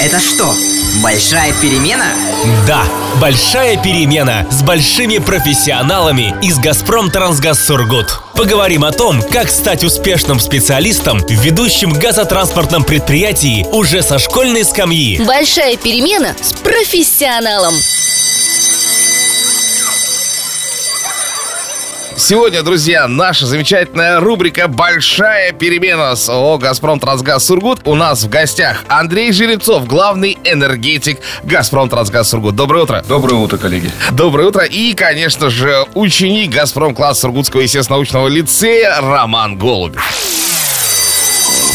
Это что, большая перемена? Да, большая перемена с большими профессионалами из «Газпром Трансгаз Сургут». Поговорим о том, как стать успешным специалистом в ведущем газотранспортном предприятии уже со школьной скамьи. Большая перемена с профессионалом. Сегодня, друзья, наша замечательная рубрика «Большая перемена» с ООО «Газпром Трансгаз Сургут». У нас в гостях Андрей Жеребцов, главный энергетик «Газпром Трансгаз Сургут». Доброе утро. Доброе утро, коллеги. Доброе утро. И, конечно же, ученик «Газпром» класс Сургутского естественно-научного лицея Роман Голубев.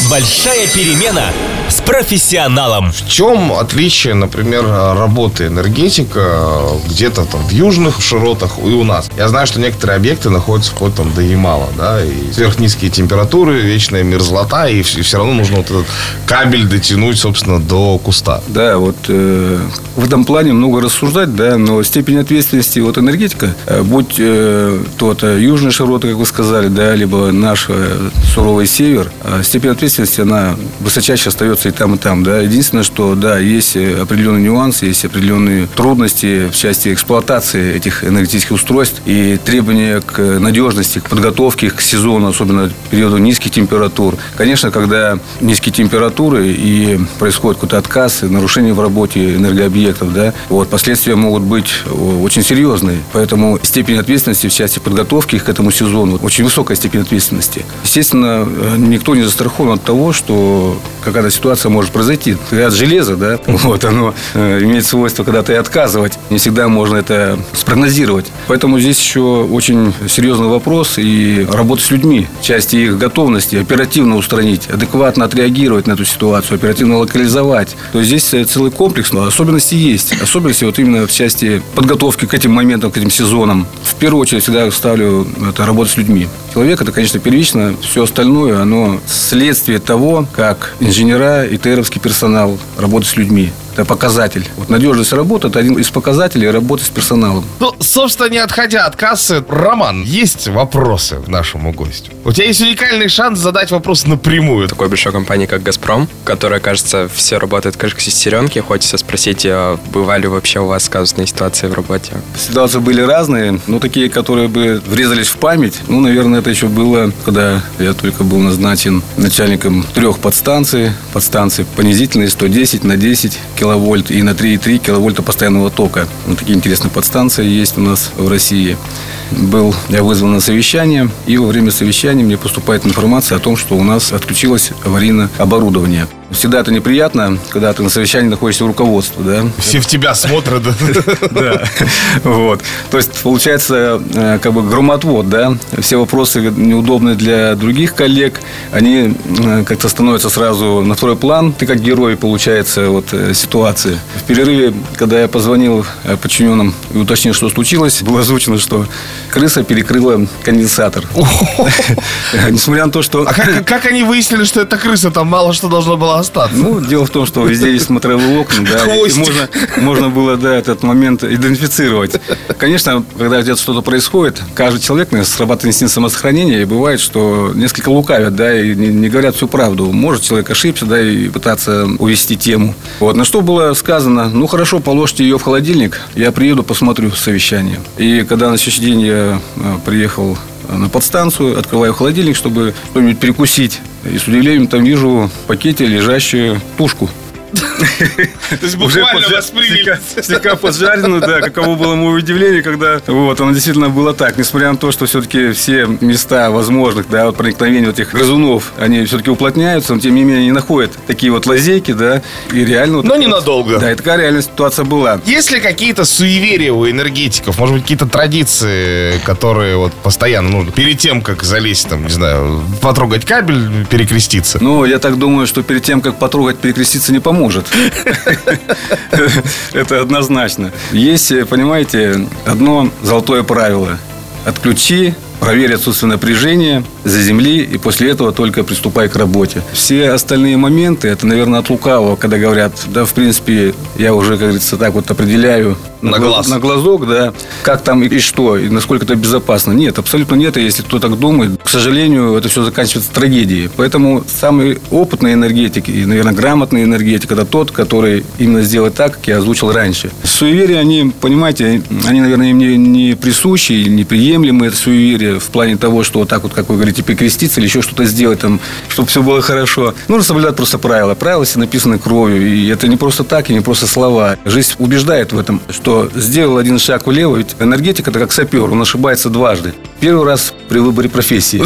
Большая перемена с профессионалом. В чем отличие, например, работы энергетика где-то там в южных широтах и у нас? Я знаю, что некоторые объекты находятся вплоть там до Ямала, да, и сверхнизкие температуры, вечная мерзлота, и все, все равно нужно вот этот кабель дотянуть, собственно, до куста. Да, вот э, в этом плане много рассуждать, да, но степень ответственности вот энергетика, э, будь э, то это южные широты, как вы сказали, да, либо наш э, суровый север, э, степень ответственности ответственности, она высочайше остается и там, и там. Да. Единственное, что, да, есть определенные нюансы, есть определенные трудности в части эксплуатации этих энергетических устройств и требования к надежности, к подготовке к сезону, особенно периоду низких температур. Конечно, когда низкие температуры и происходит какой-то отказ, нарушение в работе энергообъектов, да, вот, последствия могут быть очень серьезные. Поэтому степень ответственности в части подготовки к этому сезону очень высокая степень ответственности. Естественно, никто не застрахован от того, что какая-то ситуация может произойти. Говорят, железо, да, вот оно э, имеет свойство когда-то и отказывать. Не всегда можно это спрогнозировать. Поэтому здесь еще очень серьезный вопрос и работа с людьми, части их готовности оперативно устранить, адекватно отреагировать на эту ситуацию, оперативно локализовать. То есть здесь э, целый комплекс, но особенности есть. Особенности вот именно в части подготовки к этим моментам, к этим сезонам. В первую очередь всегда ставлю это работа с людьми. Человек это, конечно, первично. Все остальное, оно следствие того, как инженера и ТРовский персонал работают с людьми. Это показатель. Вот надежность работы – это один из показателей работы с персоналом. Ну, собственно, не отходя от кассы, Роман, есть вопросы к нашему гостю? У тебя есть уникальный шанс задать вопрос напрямую. Такой большой компании, как «Газпром», которая, кажется, все работает как шестеренки. Хочется спросить, а бывали вообще у вас казусные ситуации в работе? Ситуации были разные, но такие, которые бы врезались в память. Ну, наверное, это еще было, когда я только был назначен начальником трех подстанций. Подстанции понизительные 110 на 10 киловольт и на 3,3 киловольта постоянного тока. Вот такие интересные подстанции есть у нас в России. Был я вызван на совещание, и во время совещания мне поступает информация о том, что у нас отключилось аварийное оборудование. Всегда это неприятно, когда ты на совещании находишься в руководстве, да? Все в тебя смотрят, да? Да. Вот. То есть, получается, э, как бы громотвод, да? Все вопросы неудобные для других коллег, они э, как-то становятся сразу на второй план. Ты как герой, получается, вот э, ситуации. В перерыве, когда я позвонил подчиненным и уточнил, что случилось, было озвучено, что крыса перекрыла конденсатор. Несмотря на то, что... А как они выяснили, что это крыса? Там мало что должно было остаться. Ну, дело в том, что везде есть смотровые окна, да, и можно, можно было, да, этот момент идентифицировать. Конечно, когда где-то что-то происходит, каждый человек срабатывает инстинкт самосохранения, и бывает, что несколько лукавят, да, и не, не говорят всю правду. Может человек ошибся, да, и пытаться увести тему. Вот, на что было сказано, ну, хорошо, положите ее в холодильник, я приеду, посмотрю совещание. И когда на следующий день э, приехал на подстанцию, открываю холодильник, чтобы что-нибудь перекусить. И с удивлением там вижу в пакете лежащую тушку то есть буквально восприняли. Слегка поджаренную, да, каково было мое удивление, когда вот, оно действительно было так. Несмотря на то, что все-таки все места возможных, да, вот проникновения этих грызунов, они все-таки уплотняются, но тем не менее они находят такие вот лазейки, да, и реально... Но ненадолго. Да, и такая реальная ситуация была. Есть ли какие-то суеверия у энергетиков? Может быть, какие-то традиции, которые вот постоянно нужно перед тем, как залезть, там, не знаю, потрогать кабель, перекреститься? Ну, я так думаю, что перед тем, как потрогать, перекреститься не поможет поможет. Это однозначно. Есть, понимаете, одно золотое правило. Отключи, проверь отсутствие напряжения, заземли, и после этого только приступай к работе. Все остальные моменты, это, наверное, от лукавого, когда говорят, да, в принципе, я уже, как говорится, так вот определяю На гла- глаз. На глазок, да. Как там и что, и насколько это безопасно. Нет, абсолютно нет. Если кто так думает, к сожалению, это все заканчивается трагедией. Поэтому самый опытный энергетик и, наверное, грамотный энергетик – это тот, который именно сделает так, как я озвучил раньше. Суеверия, они, понимаете, они, наверное, им не, не присущи, или неприемлемы, это суеверие в плане того, что вот так вот, как вы говорите, прикреститься или еще что-то сделать, там, чтобы все было хорошо. Нужно соблюдать просто правила. Правила все написаны кровью. И это не просто так, и не просто слова. Жизнь убеждает в этом, что сделал один шаг влево, ведь энергетик – это как сапер, он ошибается дважды. Первый раз при выборе профессии.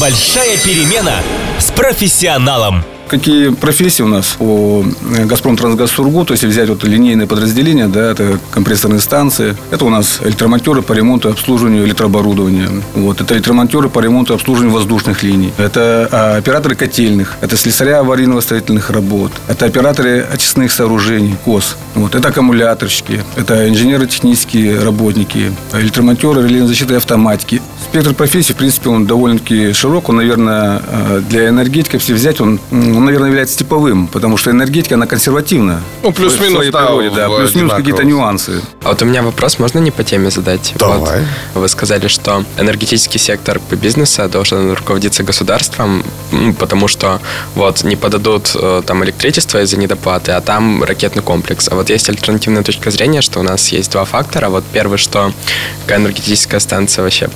Большая перемена с профессионалом. Какие профессии у нас по «Газпром Трансгаз Сургут», если взять вот линейные подразделения, да, это компрессорные станции, это у нас электромонтеры по ремонту и обслуживанию электрооборудования, вот, это электромонтеры по ремонту и обслуживанию воздушных линий, это а, операторы котельных, это слесаря аварийно-восстановительных работ, это операторы очистных сооружений, КОС, вот, это аккумуляторщики, это инженеры-технические работники, электромонтеры, релейной защиты и автоматики. Спектр профессий, в принципе, он довольно-таки широк, он, наверное, э, для энергетика, если взять, он, он, наверное, является типовым, потому что энергетика, она консервативна. Ну, плюс-минус, да, природе, да, плюс-минус какие-то нюансы. А вот у меня вопрос, можно не по теме задать? Давай. Вот вы сказали, что энергетический сектор бизнеса должен руководиться государством, потому что вот не подадут э, там электричество из-за недоплаты, а там ракетный комплекс. А вот есть альтернативная точка зрения, что у нас есть два фактора. Вот первый, что какая энергетическая станция вообще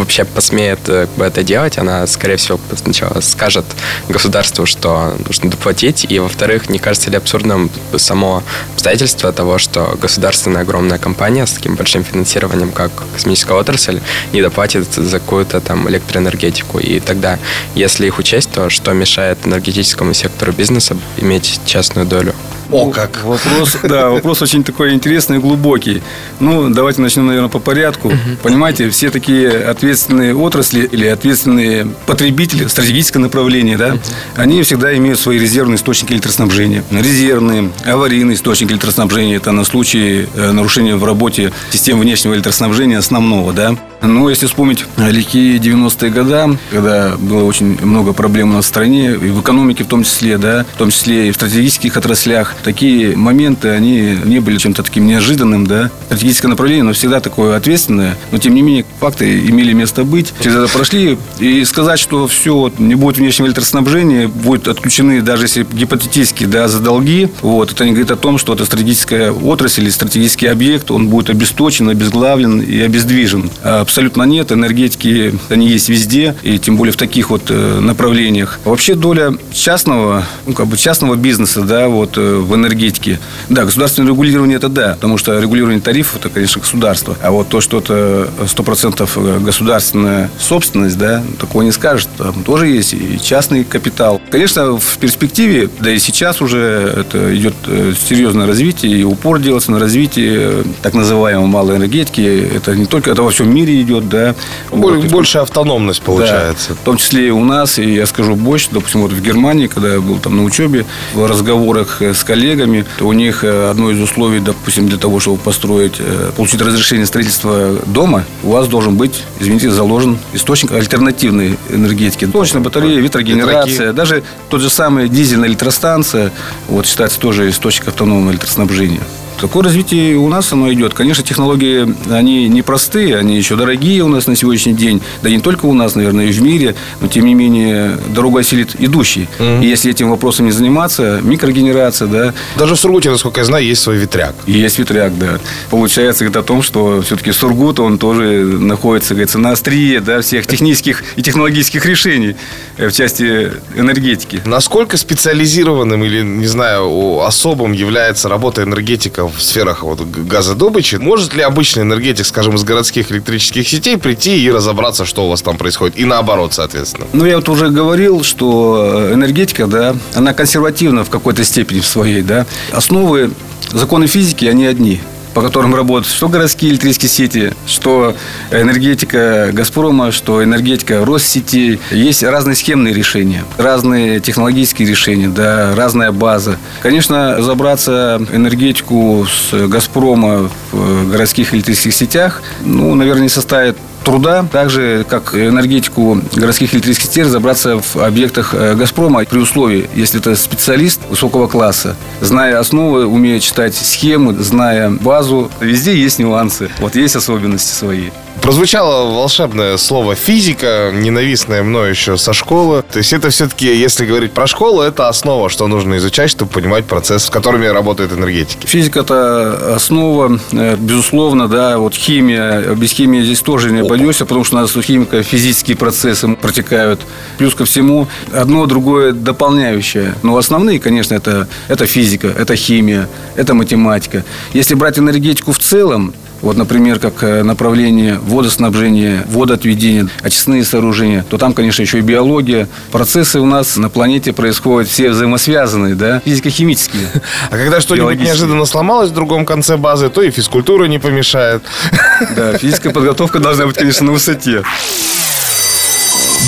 вообще посмеет э, это делать, она, скорее всего, сначала скажет государству, что нужно доплатить, и, во-вторых, не кажется ли абсурдным само обстоятельство того, что государственная огромная компания с таким большим финансированием, как космическая отрасль, не доплатит за какую-то там электроэнергетику, и тогда, если их учесть, то что мешает энергетическому сектору бизнеса иметь частную долю? О, как. Вопрос, да, вопрос очень такой интересный и глубокий. Ну, давайте начнем, наверное, по порядку. Понимаете, все такие ответственные отрасли или ответственные потребители, стратегическое направление, да, они всегда имеют свои резервные источники электроснабжения. Резервные, аварийные источники электроснабжения – это на случай э, нарушения в работе системы внешнего электроснабжения основного, да. Ну, если вспомнить лихие 90-е годы, когда было очень много проблем у нас в стране, и в экономике в том числе, да, в том числе и в стратегических отраслях, такие моменты, они не были чем-то таким неожиданным, да. Стратегическое направление, но всегда такое ответственное, но тем не менее факты имели место быть. Через это прошли, и сказать, что все, не будет внешнего электроснабжения, будут отключены, даже если гипотетически, да, за долги, вот, это не говорит о том, что это стратегическая отрасль или стратегический объект, он будет обесточен, обезглавлен и обездвижен. А Абсолютно нет. Энергетики, они есть везде, и тем более в таких вот э, направлениях. Вообще доля частного, ну, как бы частного бизнеса, да, вот э, в энергетике. Да, государственное регулирование это да, потому что регулирование тарифов это, конечно, государство. А вот то, что это 100% государственная собственность, да, такого не скажет. Там тоже есть и частный капитал. Конечно, в перспективе, да и сейчас уже это идет э, серьезное развитие, и упор делается на развитие э, так называемой малой энергетики. Это не только, это во всем мире идет, да. Боль- Вот. Большая автономность получается. Да, в том числе и у нас, и я скажу больше, допустим, вот в Германии, когда я был там на учебе, в разговорах э, с коллегами, то у них э, одно из условий, допустим, для того, чтобы построить, э, получить разрешение строительства дома, у вас должен быть, извините, заложен источник альтернативной энергетики. Солнечная батарея, ветрогенерация, даже тот же самый дизельная электростанция, вот считается тоже источник автономного электроснабжения. Такое развитие у нас оно идет. Конечно, технологии, они непростые, они еще дорогие у нас на сегодняшний день. Да не только у нас, наверное, и в мире. Но, тем не менее, дорогу осилит идущий. И если этим вопросом не заниматься, микрогенерация, да, Даже в Сургуте, насколько я знаю, есть свой ветряк. и есть ветряк, да. Получается, говорит о том, что все-таки Сургут, он тоже находится, говорится, на острие, да, всех технических и технологических решений э, в части энергетики. Насколько специализированным или, не знаю, особым является работа энергетика в сферах вот, газодобычи? Может ли обычный энергетик, скажем, из городских электрических сетей прийти и разобраться, что у вас там происходит? И наоборот, соответственно. Ну, я вот уже говорил, что энергетика, да, она консервативна в какой-то степени в своей, да. Основы законы физики, они одни по которым работают что городские электрические сети, что энергетика «Газпрома», что энергетика Россети. Есть разные схемные решения, разные технологические решения, да, разная база. Конечно, разобраться энергетику с «Газпрома» в городских электрических сетях, ну, наверное, не составит труда, также как энергетику городских электрических сетей разобраться в объектах э, «Газпрома» при условии, если это специалист высокого класса, зная основы, умея читать схемы, зная базу, везде есть нюансы, вот есть особенности свои. Прозвучало волшебное слово физика, ненавистное мной еще со школы. То есть это все-таки, если говорить про школу, это основа, что нужно изучать, чтобы понимать процесс, с которыми работают энергетики. Физика – это основа, э, безусловно, да, вот химия, без химии здесь тоже не обойдешься, потому что у нас у химика физические процессы протекают. Плюс ко всему, одно другое дополняющее. Но основные, конечно, это, это физика, это химия, это математика. Если брать энергетику в целом, вот, например, как э, направление водоснабжения, водоотведения, очистные сооружения, то там, конечно, еще и биология. Процессы у нас на планете происходят все взаимосвязанные, да, физико-химические. А когда что-нибудь неожиданно сломалось в другом конце базы, то и физкультура не помешает. Да, физическая подготовка должна быть, конечно, на высоте.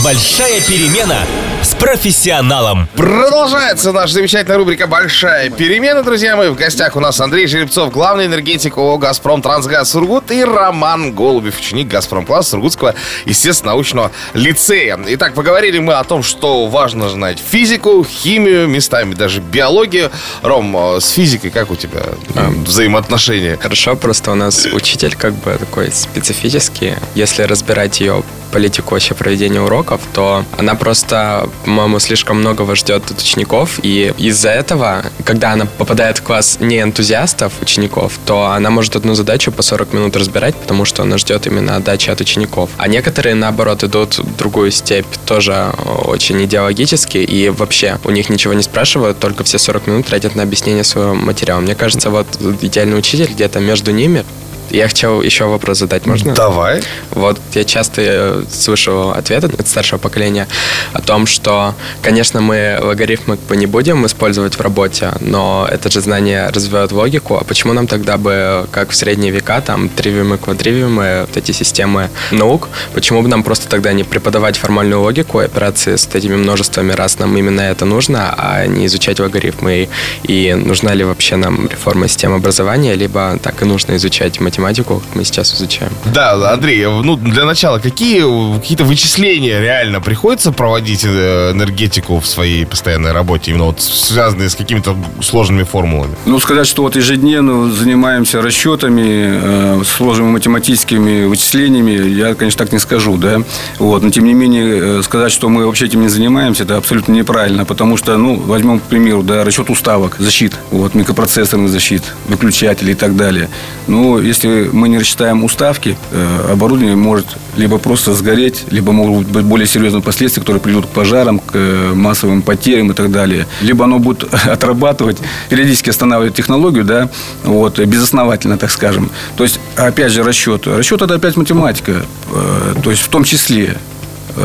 Большая перемена с профессионалом. Продолжается наша замечательная рубрика «Большая перемена», друзья мои. В гостях у нас Андрей Жеребцов, главный энергетик ООО «Газпром Трансгаз Сургут» и Роман Голубев, ученик «Газпром Класс» Сургутского естественно-научного лицея. Итак, поговорили мы о том, что важно знать физику, химию, местами даже биологию. Ром, э, с физикой как у тебя э, взаимоотношения? Хорошо, просто у нас учитель как бы такой специфический. Если разбирать ее политику вообще проведения уроков, то она просто, по-моему, слишком многого ждет от учеников, и из-за этого, когда она попадает в класс не энтузиастов, учеников, то она может одну задачу по 40 минут разбирать, потому что она ждет именно отдачи от учеников. А некоторые, наоборот, идут в другую степь, тоже очень идеологически, и вообще у них ничего не спрашивают, только все 40 минут тратят на объяснение своего материала. Мне кажется, вот идеальный учитель где-то между ними, я хотел еще вопрос задать, можно? Давай. Вот я часто э, слышу ответы от старшего поколения о том, что, конечно, мы логарифмы не будем использовать в работе, но это же знание развивает логику, а почему нам тогда бы, как в средние века, там, тривиумы, квадривиумы, вот эти системы наук, почему бы нам просто тогда не преподавать формальную логику, операции с этими множествами, раз нам именно это нужно, а не изучать логарифмы, и, и нужна ли вообще нам реформа системы образования, либо так и нужно изучать математику математику мы сейчас изучаем. Да, Андрей, ну для начала, какие какие-то вычисления реально приходится проводить э, энергетику в своей постоянной работе, именно вот связанные с какими-то сложными формулами? Ну, сказать, что вот ежедневно занимаемся расчетами, э, сложными математическими вычислениями, я, конечно, так не скажу, да. Вот, но тем не менее, э, сказать, что мы вообще этим не занимаемся, это абсолютно неправильно, потому что, ну, возьмем, к примеру, да, расчет уставок, защит, вот, микропроцессорный защит, выключатели и так далее. Ну, если мы не рассчитаем уставки, э, оборудование может либо просто сгореть, либо могут быть более серьезные последствия, которые приведут к пожарам, к э, массовым потерям и так далее. Либо оно будет отрабатывать, периодически останавливать технологию, да, вот, безосновательно, так скажем. То есть, опять же, расчет. Расчет – это опять математика, э, то есть в том числе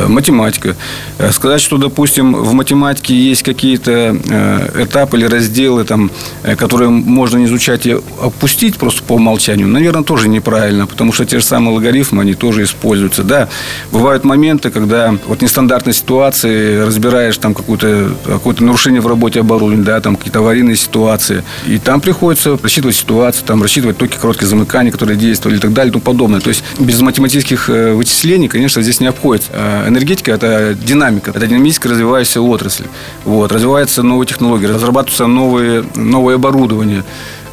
математика. Э, сказать, что, допустим, в математике есть какие-то э, этапы или разделы, там, которые можно не изучать и опустить просто по умолчанию, наверное, тоже неправильно, потому что те же самые логарифмы, они тоже используются. Да, бывают моменты, когда вот нестандартной ситуации разбираешь там какое-то какое нарушение в работе оборудования, да, там какие-то аварийные ситуации, и там приходится рассчитывать ситуацию, там рассчитывать токи короткие замыкания, которые действовали и так далее и тому подобное. То есть без математических вычислений, конечно, здесь не обходится энергетика – это динамика, это динамически развивающаяся отрасль. Вот, развиваются новые технологии, разрабатываются новые, новое оборудование.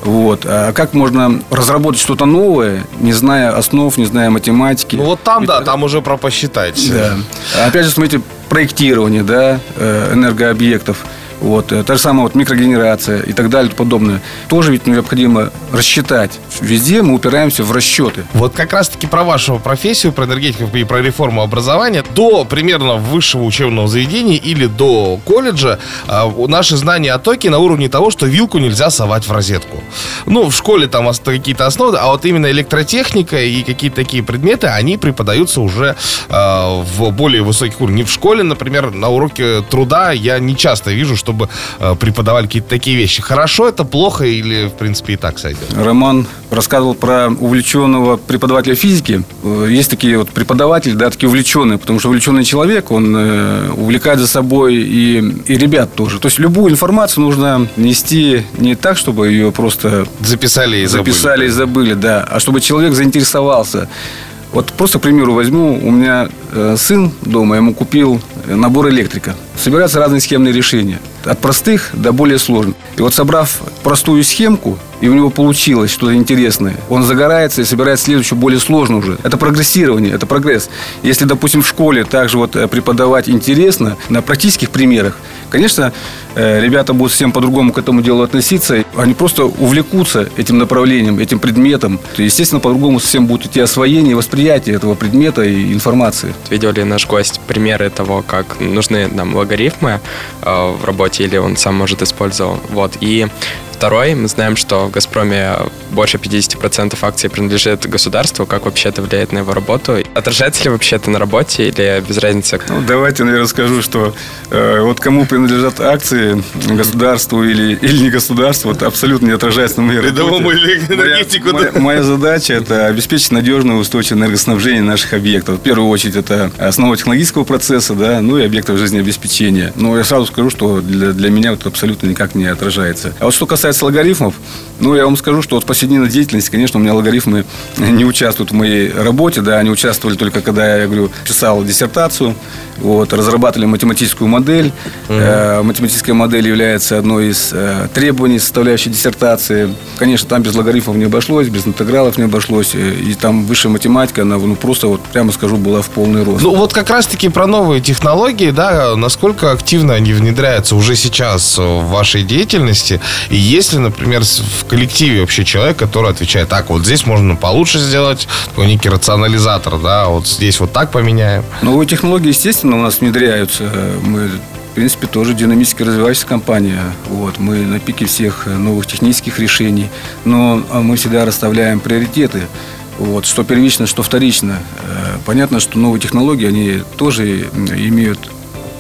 Вот. А как можно разработать что-то новое, не зная основ, не зная математики? Ну вот там, да, там уже про посчитать. Да. Опять же, смотрите, проектирование да, э, энергообъектов – вот, э, та же самая вот микрогенерация и так далее и подобное. Тоже ведь необходимо рассчитать. Везде мы упираемся в расчеты. Вот как раз-таки про вашу профессию, про энергетику и про реформу образования. До примерно высшего учебного заведения или до колледжа э, наши знания о токе на уровне того, что вилку нельзя совать в розетку. Ну, в школе там какие-то основы, а вот именно электротехника и какие-то такие предметы, они преподаются уже э, в более высоких уровнях. Не в школе, например, на уроке труда я не часто вижу, что чтобы э, преподавали какие-то такие вещи. Хорошо это, плохо или, в принципе, и так сойдет? Роман рассказывал про увлеченного преподавателя физики. Э, есть такие вот преподаватели, да, такие увлеченные, потому что увлеченный человек, он э, увлекает за собой и, и ребят тоже. То есть любую информацию нужно нести не так, чтобы ее просто записали и записали забыли. и забыли, да, а чтобы человек заинтересовался Вот просто, к примеру, возьму, у меня э, сын дома, ему купил набор электрика. Собираются разные схемные решения. От простых до более сложных. И вот собрав простую схемку, и у него получилось что-то интересное, он загорается и собирает следующую, более сложную уже. Это прогрессирование, это прогресс. Если, допустим, в школе также вот э, преподавать интересно на практических примерах, конечно, э, ребята будут совсем по-другому к этому делу относиться. Они просто увлекутся этим направлением, этим предметом. Естественно, по-другому совсем будет идти освоение и восприятие этого предмета и информации. Видел ли наш гость примеры того, как нужны нам логарифмы э, в работе, или он сам может использовать. Вот. И Второй, мы знаем, что в «Газпроме» больше 50% акций принадлежит государству. Как вообще это влияет на его работу? Отражается ли вообще это на работе или без разницы? Ну, давайте, наверное, скажу, что э, вот кому принадлежат акции, государству или, или не государству, это абсолютно не отражается на моей Рядовому работе. энергетику. Моя, моя, моя задача – это обеспечить надежное устойчивое энергоснабжение наших объектов. В первую очередь, это основа технологического процесса, да, ну и объектов жизнеобеспечения. Но я сразу скажу, что для, для меня это абсолютно никак не отражается. А вот что касается касается логарифмов, ну, я вам скажу, что вот повседневной деятельности, конечно, у меня логарифмы не участвуют в моей работе, да, они участвовали только когда, я говорю, писал диссертацию, вот, разрабатывали математическую модель. Угу. Э, математическая модель является одной из э, требований, составляющей диссертации. Конечно, там без логарифмов не обошлось, без интегралов не обошлось, и там высшая математика, она, ну, просто, вот, прямо скажу, была в полный рост. Ну, вот как раз-таки про новые технологии, да, насколько активно они внедряются уже сейчас в вашей деятельности, и если, например, в коллективе вообще человек, который отвечает, так, вот здесь можно получше сделать, такой некий рационализатор, да, вот здесь вот так поменяем. Новые технологии, естественно, у нас внедряются. Мы в принципе, тоже динамически развивающаяся компания. Вот, мы на пике всех новых технических решений, но а, мы всегда расставляем приоритеты. Вот, что первично, что вторично. Э, понятно, что новые технологии, они тоже имеют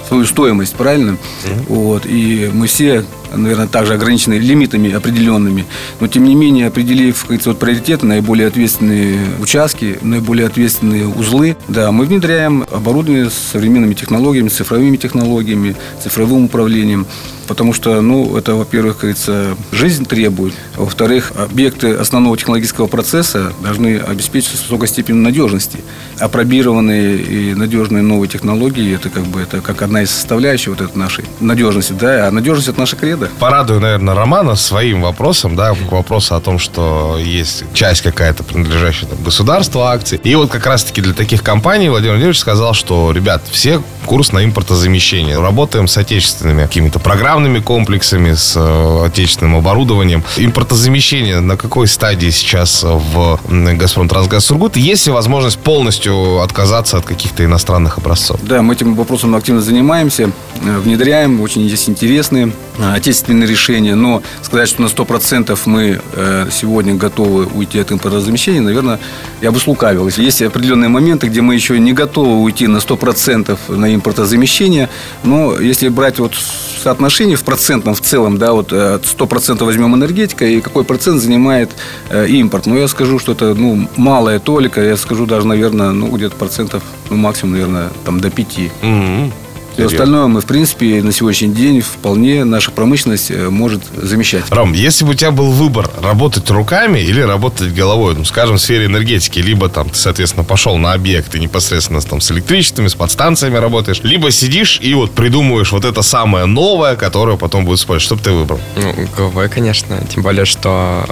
свою стоимость, правильно? Mm-hmm. Вот, и мы все наверное, также ограничены лимитами определенными. Но, тем не менее, определив как вот, приоритеты, наиболее ответственные участки, наиболее ответственные узлы, да, мы внедряем оборудование с современными технологиями, цифровыми технологиями, цифровым управлением. Потому что, ну, это, во-первых, говорится, жизнь требует. А во-вторых, объекты основного технологического процесса должны обеспечить высокой степень надежности. Апробированные и надежные новые технологии, это как бы это как одна из составляющих вот этой нашей надежности, да, а надежность это наша кредо года. Порадую, наверное, Романа своим вопросом, да, к вопросу о том, что есть часть какая-то принадлежащая там, государству акций. И вот как раз-таки для таких компаний Владимир Владимирович сказал, что, ребят, все курс на импортозамещение. Работаем с отечественными какими-то программными комплексами, с э, отечественным оборудованием. Импортозамещение на какой стадии сейчас в «Газпром Трансгаз Сургут»? Есть ли возможность полностью отказаться от каких-то иностранных образцов? Да, мы этим вопросом активно занимаемся, э, внедряем, очень здесь интересные э, отечественные решения, но сказать, что на 100% мы э, сегодня готовы уйти от импортозамещения, наверное, я бы слукавил. Есть определенные моменты, где мы еще не готовы уйти на 100% на импортозамещение, но если брать вот соотношение в процентном в целом, да, вот 100% э, возьмем энергетика, и какой процент занимает э, импорт. Ну, я скажу, что это, ну, малая толика, я скажу даже, наверное, ну, где-то процентов, ну, максимум, наверное, там до 5. Mm-hmm. Все остальное мы, в принципе, на сегодняшний день вполне наша промышленность э, может замещать. Ром, если бы у тебя был выбор работать руками или работать головой, ну, скажем, в сфере энергетики, либо там ты, соответственно, пошел на объект и непосредственно там с электричествами, с подстанциями работаешь, либо сидишь и вот придумываешь вот это самое новое, которое потом будет использовать. Что бы ты выбрал? Ну, головой, конечно. Тем более, что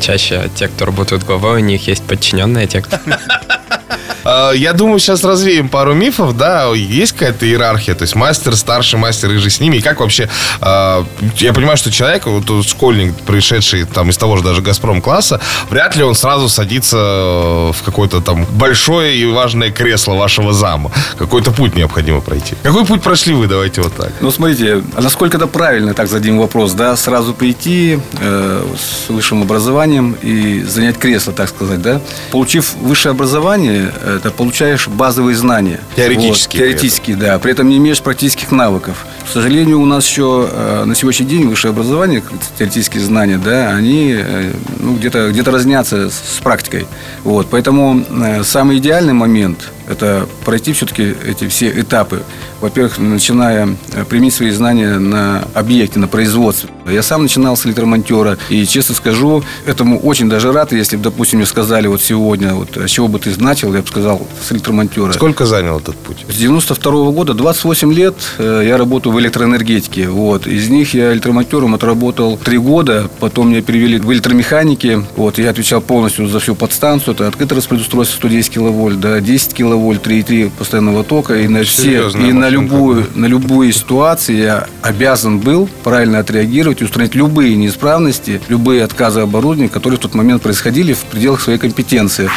чаще те, кто работают головой, у них есть подчиненные, те, кто... А, я думаю, сейчас развеем пару мифов, да, есть какая-то иерархия, то есть мастер, старший мастер и же с ними, и как вообще, а, я понимаю, что человек, вот школьник, пришедший там из того же даже Газпром класса, вряд ли он сразу садится в какое-то там большое и важное кресло вашего зама. Какой-то путь необходимо пройти. Какой путь прошли вы, давайте вот так. Ну, смотрите, а насколько это правильно, так зададим вопрос, да, сразу прийти э, с высшим образованием и занять кресло, так сказать, да. Получив высшее образование, это получаешь базовые знания. Теоретические. Вот, теоретические, да. При этом не имеешь практических навыков. К сожалению, у нас еще э, на сегодняшний день высшее образование, теоретические знания, да, они э, ну, где-то где разнятся с практикой. Вот, поэтому э, самый идеальный момент – это пройти все-таки эти все этапы во-первых, начиная э, применить свои знания на объекте, на производстве. Я сам начинал с электромонтера, и, честно скажу, этому очень даже рад, если бы, допустим, мне сказали вот сегодня, вот, с чего бы ты начал, я бы сказал, с электромонтера. Сколько занял этот путь? С 92 -го года, 28 лет, э, я работаю в электроэнергетике. Вот. Из них я электромонтером отработал 3 года, потом меня перевели в электромеханике. Вот. Я отвечал полностью за всю подстанцию. Это открытое распредустройство 110 киловольт, да, 10 киловольт, 3,3 постоянного тока. И на все, и на. Любую, на любые ситуации я обязан был правильно отреагировать и устранить любые неисправности, любые отказы оборудования, которые в тот момент происходили в пределах своей компетенции.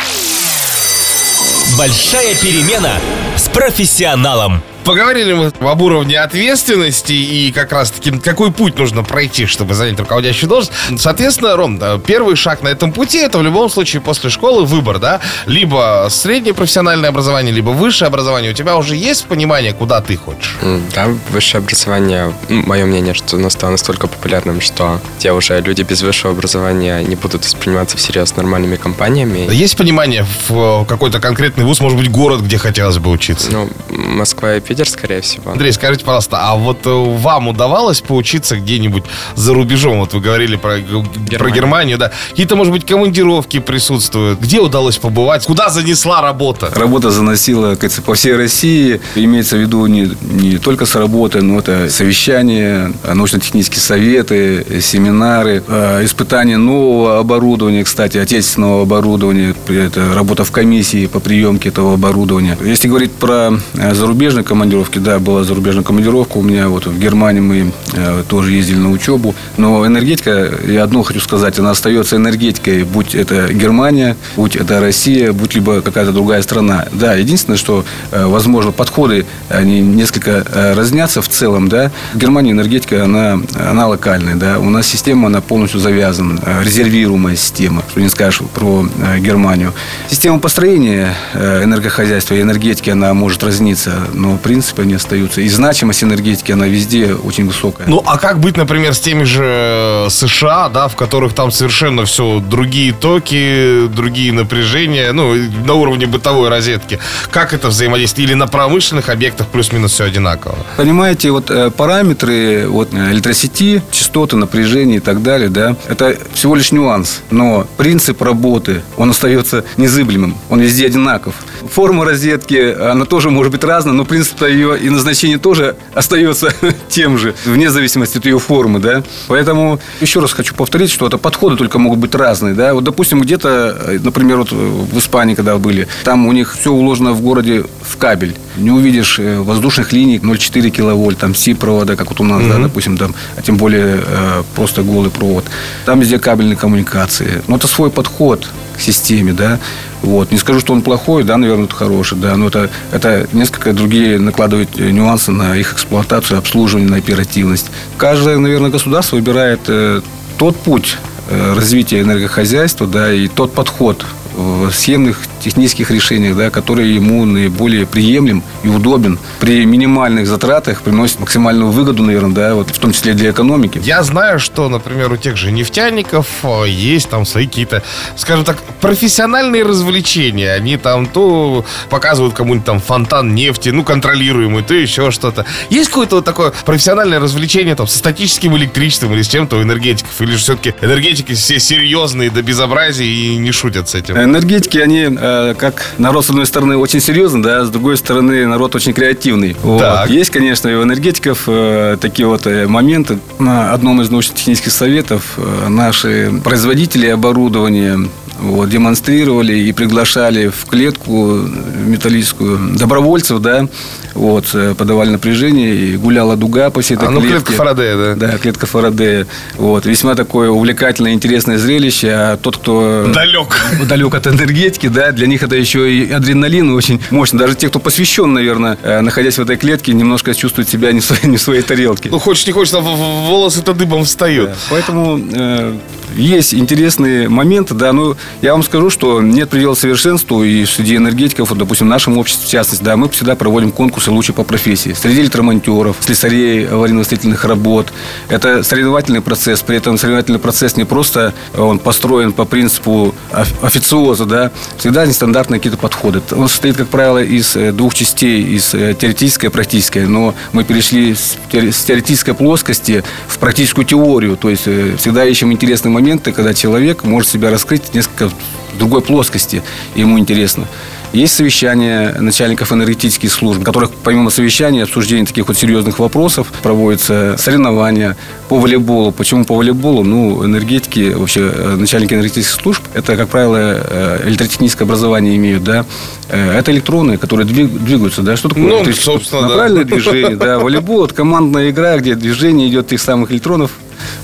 Большая перемена с профессионалом. Поговорили мы об уровне ответственности и как раз-таки какой путь нужно пройти, чтобы занять руководящую должность. Соответственно, Ром, да, первый шаг на этом пути это в любом случае после школы выбор, да? Либо среднее профессиональное образование, либо высшее образование. У тебя уже есть понимание, куда ты хочешь? Да, высшее образование, мое мнение, что оно стало настолько популярным, что те уже люди без высшего образования не будут восприниматься всерьез нормальными компаниями. Есть понимание в какой-то конкретный вуз, может быть, город, где хотелось бы учиться? Ну, Москва и Питер, скорее всего. Андрей, скажите, пожалуйста, а вот э, вам удавалось поучиться где-нибудь за рубежом? Вот вы говорили про, г- про Германию, да. Какие-то, может быть, командировки присутствуют? Где удалось побывать? Куда занесла работа? Работа заносила, как по всей России. Имеется в виду не, не только с работы, но это совещания, научно-технические советы, семинары, э, испытания нового оборудования, кстати, отечественного оборудования. Это работа в комиссии по приемке этого оборудования. Если говорить про э, зарубежные командировки, да, была зарубежная командировка. У меня вот в Германии мы э, тоже ездили на учебу. Но энергетика, я одно хочу сказать, она остается энергетикой, будь это Германия, будь это Россия, будь либо какая-то другая страна. Да, единственное, что, э, возможно, подходы, они несколько э, разнятся в целом, да. В Германии энергетика, она, она локальная, да. У нас система, она полностью завязана, э, резервируемая система, что не скажешь про э, Германию. Система построения э, энергохозяйства и энергетики, она может разниться, но принципы они остаются. И значимость энергетики, она везде очень высокая. Ну, а как быть, например, с теми же э, США, да, в которых там совершенно все другие токи, другие напряжения, ну, на уровне бытовой розетки. Как это взаимодействует? Или на промышленных объектах плюс-минус все одинаково? Понимаете, вот э, параметры вот, э, электросети, частоты, напряжения и так далее, да, это всего лишь нюанс. Но принцип работы, он остается незыблемым. Он везде одинаков. Форма розетки, она тоже может быть разная, но принцип ее и назначение тоже остается тем же, вне зависимости от ее формы, да. Поэтому еще раз хочу повторить, что это подходы только могут быть разные, да. Вот, допустим, где-то, э, например, вот в Испании, когда были, там у них все уложено в городе в кабель. Не увидишь э, воздушных линий 0,4 киловольт, там Си-провода, как вот у нас, да, допустим, там, а тем более э, просто голый провод. Там везде кабельные коммуникации. Но это свой подход к системе, да. Вот. Не скажу, что он плохой, да, наверное, это хороший, да, но это, это несколько другие накладывают э, нюансы на их эксплуатацию, обслуживание, на оперативность. Каждое, наверное, государство выбирает э, тот путь э, развития энергохозяйства, да, и тот подход в схемных технических решениях, да, который ему наиболее приемлем и удобен. При минимальных затратах приносит максимальную выгоду, наверное, да, вот, в том числе для экономики. Я знаю, что, например, у тех же нефтяников э, есть там свои какие-то, скажем так, профессиональные развлечения. Они там то показывают кому-нибудь там фонтан нефти, ну, контролируемый, то еще что-то. Есть какое-то вот такое профессиональное развлечение там со статическим электричеством или с чем-то у энергетиков? Или же все-таки энергетики все серьезные до безобразия и не шутят с этим? Энергетики, они, э, как народ, с одной стороны, очень серьезный, да, с другой стороны, народ очень креативный. Вот. Есть, конечно, и у энергетиков э, такие вот э, моменты. На одном из научно-технических советов наши производители оборудования вот, демонстрировали и приглашали в клетку металлическую добровольцев, да, вот, э, подавали напряжение, и гуляла дуга по всей этой А, ну, клетке. клетка Фарадея, да? Да, клетка Фарадея. Вот, весьма такое увлекательное, интересное зрелище, а тот, кто Далек. далек от энергетики, да, для них это еще и адреналин очень мощно. Даже те, кто посвящен, наверное, э, находясь в этой клетке, немножко чувствуют себя не в своей, не в своей тарелке. Ну, хочешь не хочешь, а волосы-то дыбом встают. Да. Поэтому э, есть интересные моменты, да, ну, Я вам скажу, что нет предела совершенству, и среди энергетиков, вот, допустим, в нашем обществе, в частности, да, мы всегда проводим конкурсы лучше по профессии. Среди электромонтеров, слесарей, аварийно-восстановительных работ. Это соревновательный процесс, при этом соревновательный процесс не просто он построен по принципу официоза, да, всегда нестандартные какие-то подходы. Он состоит, как правило, из э, двух частей, из э, теоретической и практической, но мы перешли с теоретической плоскости в практическую теорию, то есть э, всегда ищем интересные моменты, когда человек может себя раскрыть несколько в другой плоскости, ему интересно. Есть совещания начальников энергетических служб, в которых помимо совещания, обсуждения таких вот серьезных вопросов проводятся соревнования по волейболу. Почему по волейболу? Ну, энергетики, вообще э, начальники энергетических служб, это, как правило, э, электротехническое образование имеют, да. Э, это электроны, которые двигаются, да. Что такое ну, собственно, Направленное да. движение, да. Волейбол – это командная игра, где движение идет тех самых электронов.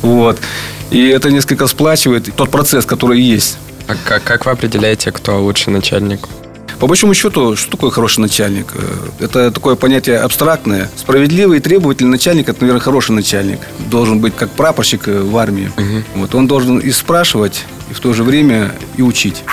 Вот. И это несколько сплачивает тот процесс, который есть. А как, как вы определяете, кто лучший начальник? По большому счету, что такое хороший начальник? Э, это такое понятие абстрактное. Справедливый и требовательный начальник – это, наверное, хороший начальник. Должен быть как прапорщик э, в армии. Угу. Вот, он должен и спрашивать, и в то же время и учить.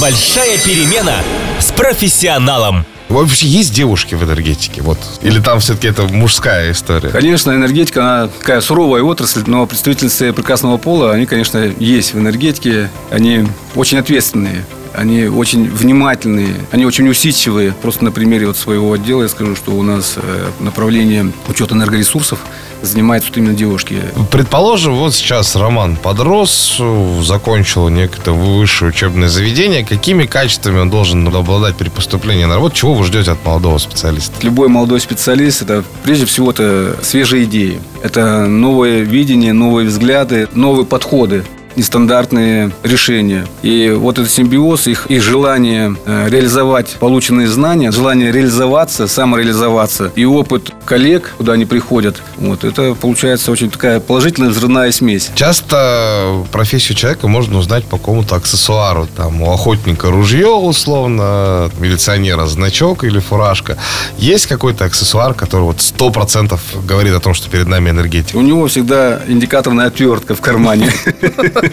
Большая перемена с профессионалом. Вообще есть девушки в энергетике? Вот. Или там все-таки это мужская история? Конечно, энергетика, она такая суровая отрасль, но представительницы прекрасного пола, они, конечно, есть в энергетике. Они очень ответственные они очень внимательные, они очень усидчивые. Просто на примере вот своего отдела я скажу, что у нас э, направление учета энергоресурсов занимаются вот именно девушки. Предположим, вот сейчас Роман подрос, закончил некое высшее учебное заведение. Какими качествами он должен обладать при поступлении на работу? Чего вы ждете от молодого специалиста? Любой молодой специалист, это прежде всего это свежие идеи. Это новое видение, новые взгляды, новые подходы нестандартные решения. И вот этот симбиоз, их, их желание э, реализовать полученные знания, желание реализоваться, самореализоваться и опыт коллег, куда они приходят, вот, это получается очень такая положительная взрывная смесь. Часто профессию человека можно узнать по какому-то аксессуару. Там у охотника ружье, условно, милиционера значок или фуражка. Есть какой-то аксессуар, который вот сто процентов говорит о том, что перед нами энергетика? У него всегда индикаторная отвертка в кармане.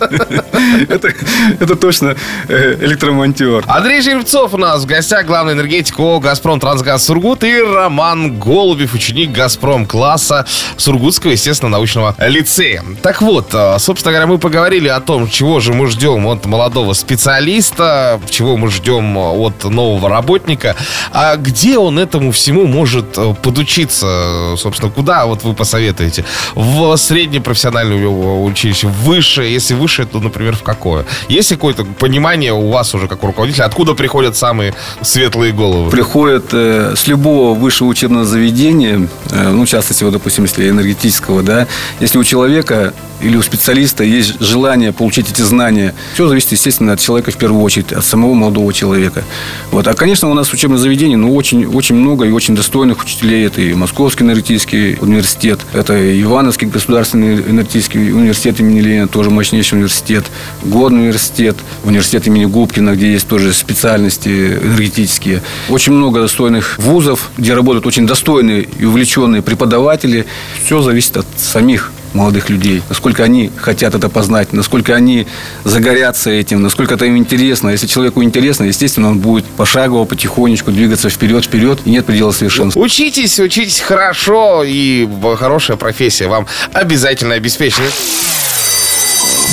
Это точно э, электромонтер. Андрей Жеребцов у нас в гостях, главный энергетик ООО «Газпром Трансгаз Сургут» и Роман Голубев, ученик «Газпром» класса Сургутского, естественно, научного лицея. Так вот, э, собственно говоря, мы поговорили о том, чего же мы ждем от молодого специалиста, чего мы ждем от нового работника, а где он этому всему может э, подучиться, собственно, куда вот вы посоветуете? В среднее профессиональное училище, высшее, если выше, то, например, в какое? Есть какое-то понимание у вас уже как у руководителя, откуда приходят самые светлые головы? Приходят э, с любого высшего учебного заведения, э, ну, в частности, вот, допустим, если энергетического, да, если у человека или у специалиста есть желание получить эти знания. Все зависит, естественно, от человека в первую очередь, от самого молодого человека. Вот. А, конечно, у нас в учебном заведении ну, очень, очень много и очень достойных учителей. Это и Московский энергетический университет, это и Ивановский государственный энергетический университет имени Ленина, тоже мощнейший университет, Горный университет, университет имени Губкина, где есть тоже специальности энергетические. Очень много достойных вузов, где работают очень достойные и увлеченные преподаватели. Все зависит от самих молодых людей, насколько они хотят это познать, насколько они загорятся этим, насколько это им интересно. Если человеку интересно, естественно, он будет пошагово, потихонечку двигаться вперед, вперед, и нет предела совершенства. Учитесь, учитесь хорошо, и хорошая профессия вам обязательно обеспечена.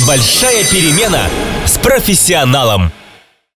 Большая перемена с профессионалом.